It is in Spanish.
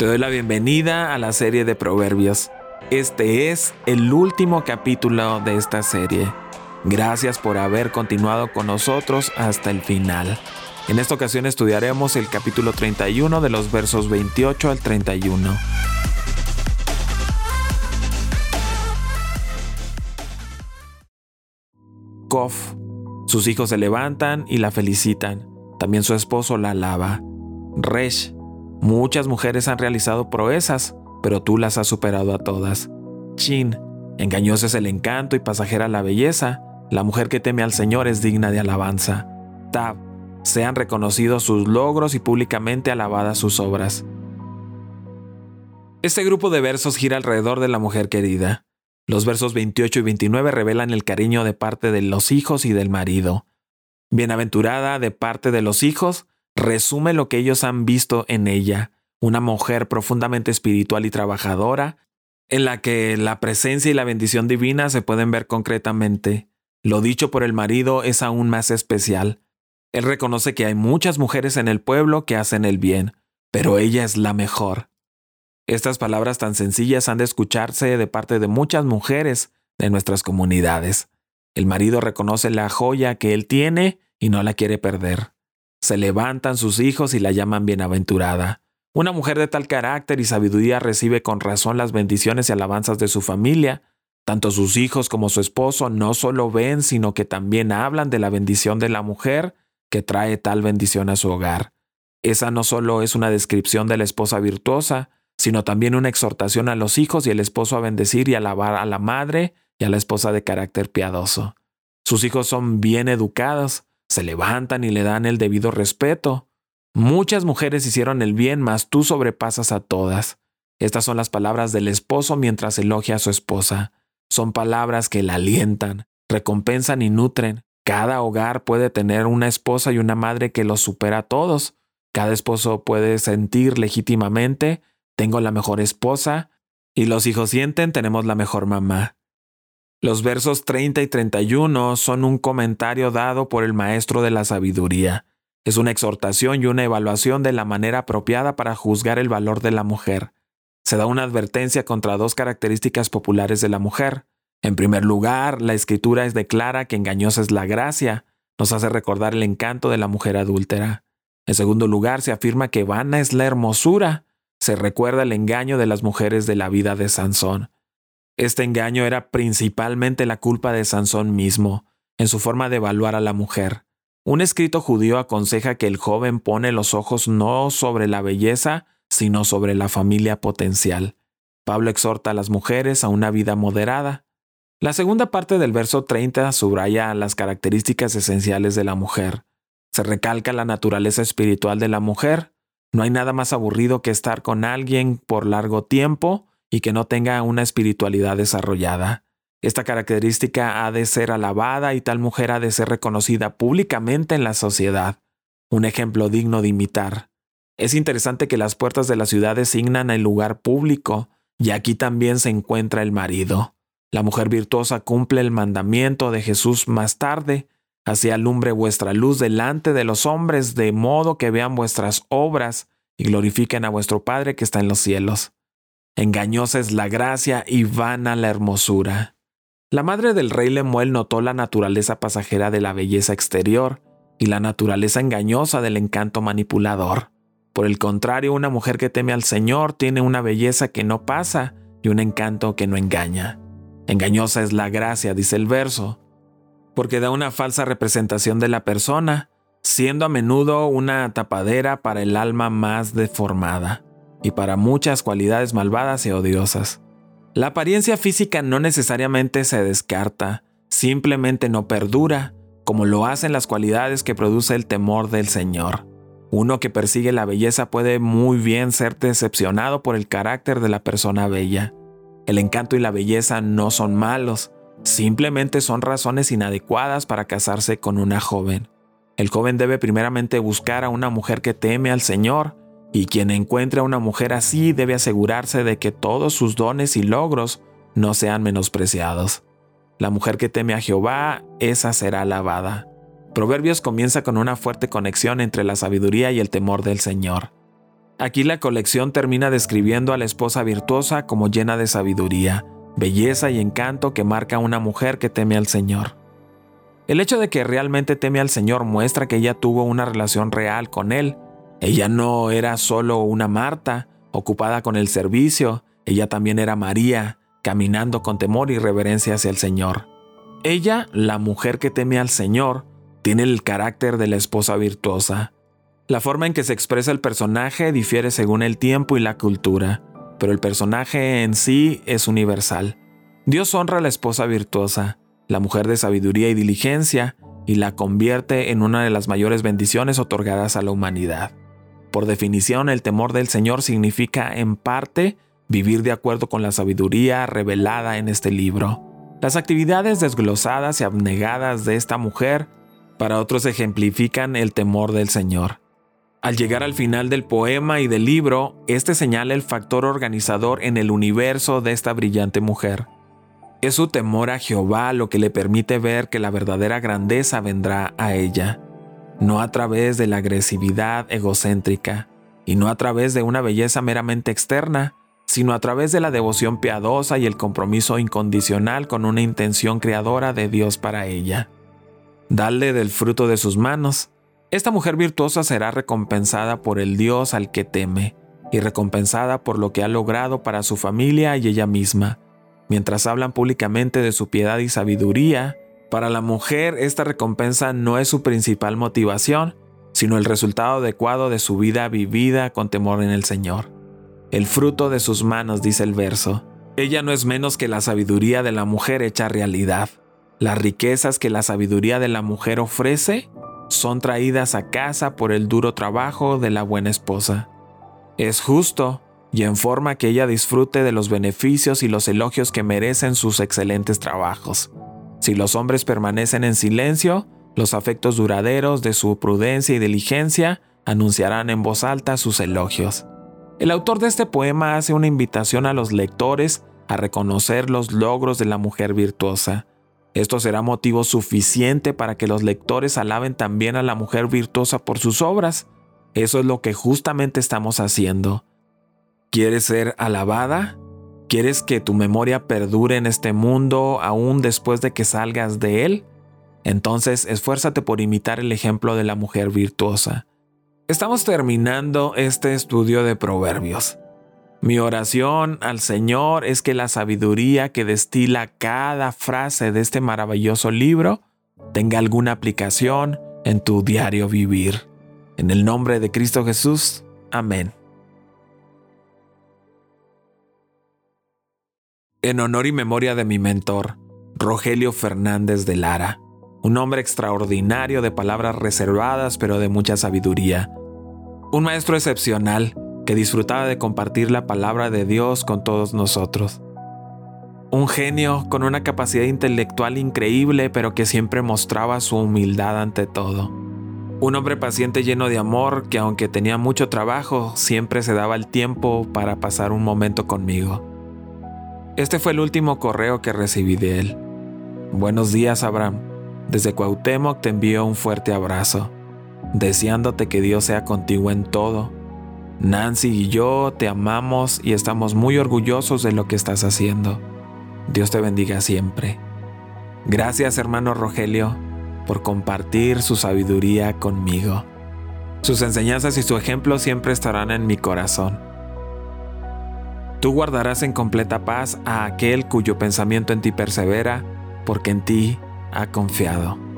Te doy la bienvenida a la serie de Proverbios. Este es el último capítulo de esta serie. Gracias por haber continuado con nosotros hasta el final. En esta ocasión estudiaremos el capítulo 31 de los versos 28 al 31. Kof. Sus hijos se levantan y la felicitan. También su esposo la alaba. Resh. Muchas mujeres han realizado proezas, pero tú las has superado a todas. Chin. Engañoso es el encanto y pasajera la belleza. La mujer que teme al Señor es digna de alabanza. Tab. Sean reconocidos sus logros y públicamente alabadas sus obras. Este grupo de versos gira alrededor de la mujer querida. Los versos 28 y 29 revelan el cariño de parte de los hijos y del marido. Bienaventurada de parte de los hijos resume lo que ellos han visto en ella, una mujer profundamente espiritual y trabajadora, en la que la presencia y la bendición divina se pueden ver concretamente. Lo dicho por el marido es aún más especial. Él reconoce que hay muchas mujeres en el pueblo que hacen el bien, pero ella es la mejor. Estas palabras tan sencillas han de escucharse de parte de muchas mujeres de nuestras comunidades. El marido reconoce la joya que él tiene y no la quiere perder. Se levantan sus hijos y la llaman bienaventurada. Una mujer de tal carácter y sabiduría recibe con razón las bendiciones y alabanzas de su familia. Tanto sus hijos como su esposo no solo ven, sino que también hablan de la bendición de la mujer que trae tal bendición a su hogar. Esa no solo es una descripción de la esposa virtuosa, sino también una exhortación a los hijos y el esposo a bendecir y alabar a la madre y a la esposa de carácter piadoso. Sus hijos son bien educados, se levantan y le dan el debido respeto. Muchas mujeres hicieron el bien, mas tú sobrepasas a todas. Estas son las palabras del esposo mientras elogia a su esposa. Son palabras que la alientan, recompensan y nutren, cada hogar puede tener una esposa y una madre que los supera a todos. Cada esposo puede sentir legítimamente, tengo la mejor esposa, y los hijos sienten, tenemos la mejor mamá. Los versos 30 y 31 son un comentario dado por el Maestro de la Sabiduría. Es una exhortación y una evaluación de la manera apropiada para juzgar el valor de la mujer. Se da una advertencia contra dos características populares de la mujer, en primer lugar, la escritura es declara que engañosa es la gracia, nos hace recordar el encanto de la mujer adúltera. En segundo lugar, se afirma que vana es la hermosura, se recuerda el engaño de las mujeres de la vida de Sansón. Este engaño era principalmente la culpa de Sansón mismo, en su forma de evaluar a la mujer. Un escrito judío aconseja que el joven pone los ojos no sobre la belleza, sino sobre la familia potencial. Pablo exhorta a las mujeres a una vida moderada. La segunda parte del verso 30 subraya las características esenciales de la mujer. Se recalca la naturaleza espiritual de la mujer. No hay nada más aburrido que estar con alguien por largo tiempo y que no tenga una espiritualidad desarrollada. Esta característica ha de ser alabada y tal mujer ha de ser reconocida públicamente en la sociedad. Un ejemplo digno de imitar. Es interesante que las puertas de la ciudad designan el lugar público, y aquí también se encuentra el marido. La mujer virtuosa cumple el mandamiento de Jesús más tarde. Así alumbre vuestra luz delante de los hombres, de modo que vean vuestras obras y glorifiquen a vuestro Padre que está en los cielos. Engañosa es la gracia y vana la hermosura. La madre del rey Lemuel notó la naturaleza pasajera de la belleza exterior y la naturaleza engañosa del encanto manipulador. Por el contrario, una mujer que teme al Señor tiene una belleza que no pasa y un encanto que no engaña. Engañosa es la gracia, dice el verso, porque da una falsa representación de la persona, siendo a menudo una tapadera para el alma más deformada y para muchas cualidades malvadas y odiosas. La apariencia física no necesariamente se descarta, simplemente no perdura, como lo hacen las cualidades que produce el temor del Señor. Uno que persigue la belleza puede muy bien ser decepcionado por el carácter de la persona bella. El encanto y la belleza no son malos, simplemente son razones inadecuadas para casarse con una joven. El joven debe primeramente buscar a una mujer que teme al Señor, y quien encuentre a una mujer así debe asegurarse de que todos sus dones y logros no sean menospreciados. La mujer que teme a Jehová, esa será alabada. Proverbios comienza con una fuerte conexión entre la sabiduría y el temor del Señor. Aquí la colección termina describiendo a la esposa virtuosa como llena de sabiduría, belleza y encanto que marca una mujer que teme al Señor. El hecho de que realmente teme al Señor muestra que ella tuvo una relación real con Él. Ella no era solo una Marta, ocupada con el servicio, ella también era María, caminando con temor y reverencia hacia el Señor. Ella, la mujer que teme al Señor, tiene el carácter de la esposa virtuosa. La forma en que se expresa el personaje difiere según el tiempo y la cultura, pero el personaje en sí es universal. Dios honra a la esposa virtuosa, la mujer de sabiduría y diligencia, y la convierte en una de las mayores bendiciones otorgadas a la humanidad. Por definición, el temor del Señor significa, en parte, vivir de acuerdo con la sabiduría revelada en este libro. Las actividades desglosadas y abnegadas de esta mujer para otros ejemplifican el temor del Señor. Al llegar al final del poema y del libro, este señala el factor organizador en el universo de esta brillante mujer. Es su temor a Jehová lo que le permite ver que la verdadera grandeza vendrá a ella, no a través de la agresividad egocéntrica, y no a través de una belleza meramente externa, sino a través de la devoción piadosa y el compromiso incondicional con una intención creadora de Dios para ella. Dale del fruto de sus manos. Esta mujer virtuosa será recompensada por el Dios al que teme, y recompensada por lo que ha logrado para su familia y ella misma mientras hablan públicamente de su piedad y sabiduría, para la mujer esta recompensa no es su principal motivación, sino el resultado adecuado de su vida vivida con temor en el Señor. El fruto de sus manos, dice el verso. Ella no es menos que la sabiduría de la mujer hecha realidad. Las riquezas que la sabiduría de la mujer ofrece son traídas a casa por el duro trabajo de la buena esposa. Es justo y en forma que ella disfrute de los beneficios y los elogios que merecen sus excelentes trabajos. Si los hombres permanecen en silencio, los afectos duraderos de su prudencia y diligencia anunciarán en voz alta sus elogios. El autor de este poema hace una invitación a los lectores a reconocer los logros de la mujer virtuosa. Esto será motivo suficiente para que los lectores alaben también a la mujer virtuosa por sus obras. Eso es lo que justamente estamos haciendo. ¿Quieres ser alabada? ¿Quieres que tu memoria perdure en este mundo aún después de que salgas de él? Entonces esfuérzate por imitar el ejemplo de la mujer virtuosa. Estamos terminando este estudio de proverbios. Mi oración al Señor es que la sabiduría que destila cada frase de este maravilloso libro tenga alguna aplicación en tu diario vivir. En el nombre de Cristo Jesús. Amén. En honor y memoria de mi mentor, Rogelio Fernández de Lara, un hombre extraordinario de palabras reservadas pero de mucha sabiduría, un maestro excepcional que disfrutaba de compartir la palabra de Dios con todos nosotros. Un genio con una capacidad intelectual increíble pero que siempre mostraba su humildad ante todo. Un hombre paciente lleno de amor que aunque tenía mucho trabajo, siempre se daba el tiempo para pasar un momento conmigo. Este fue el último correo que recibí de él. Buenos días, Abraham. Desde Cuauhtémoc te envío un fuerte abrazo, deseándote que Dios sea contigo en todo. Nancy y yo te amamos y estamos muy orgullosos de lo que estás haciendo. Dios te bendiga siempre. Gracias, hermano Rogelio, por compartir su sabiduría conmigo. Sus enseñanzas y su ejemplo siempre estarán en mi corazón. Tú guardarás en completa paz a aquel cuyo pensamiento en ti persevera, porque en ti ha confiado.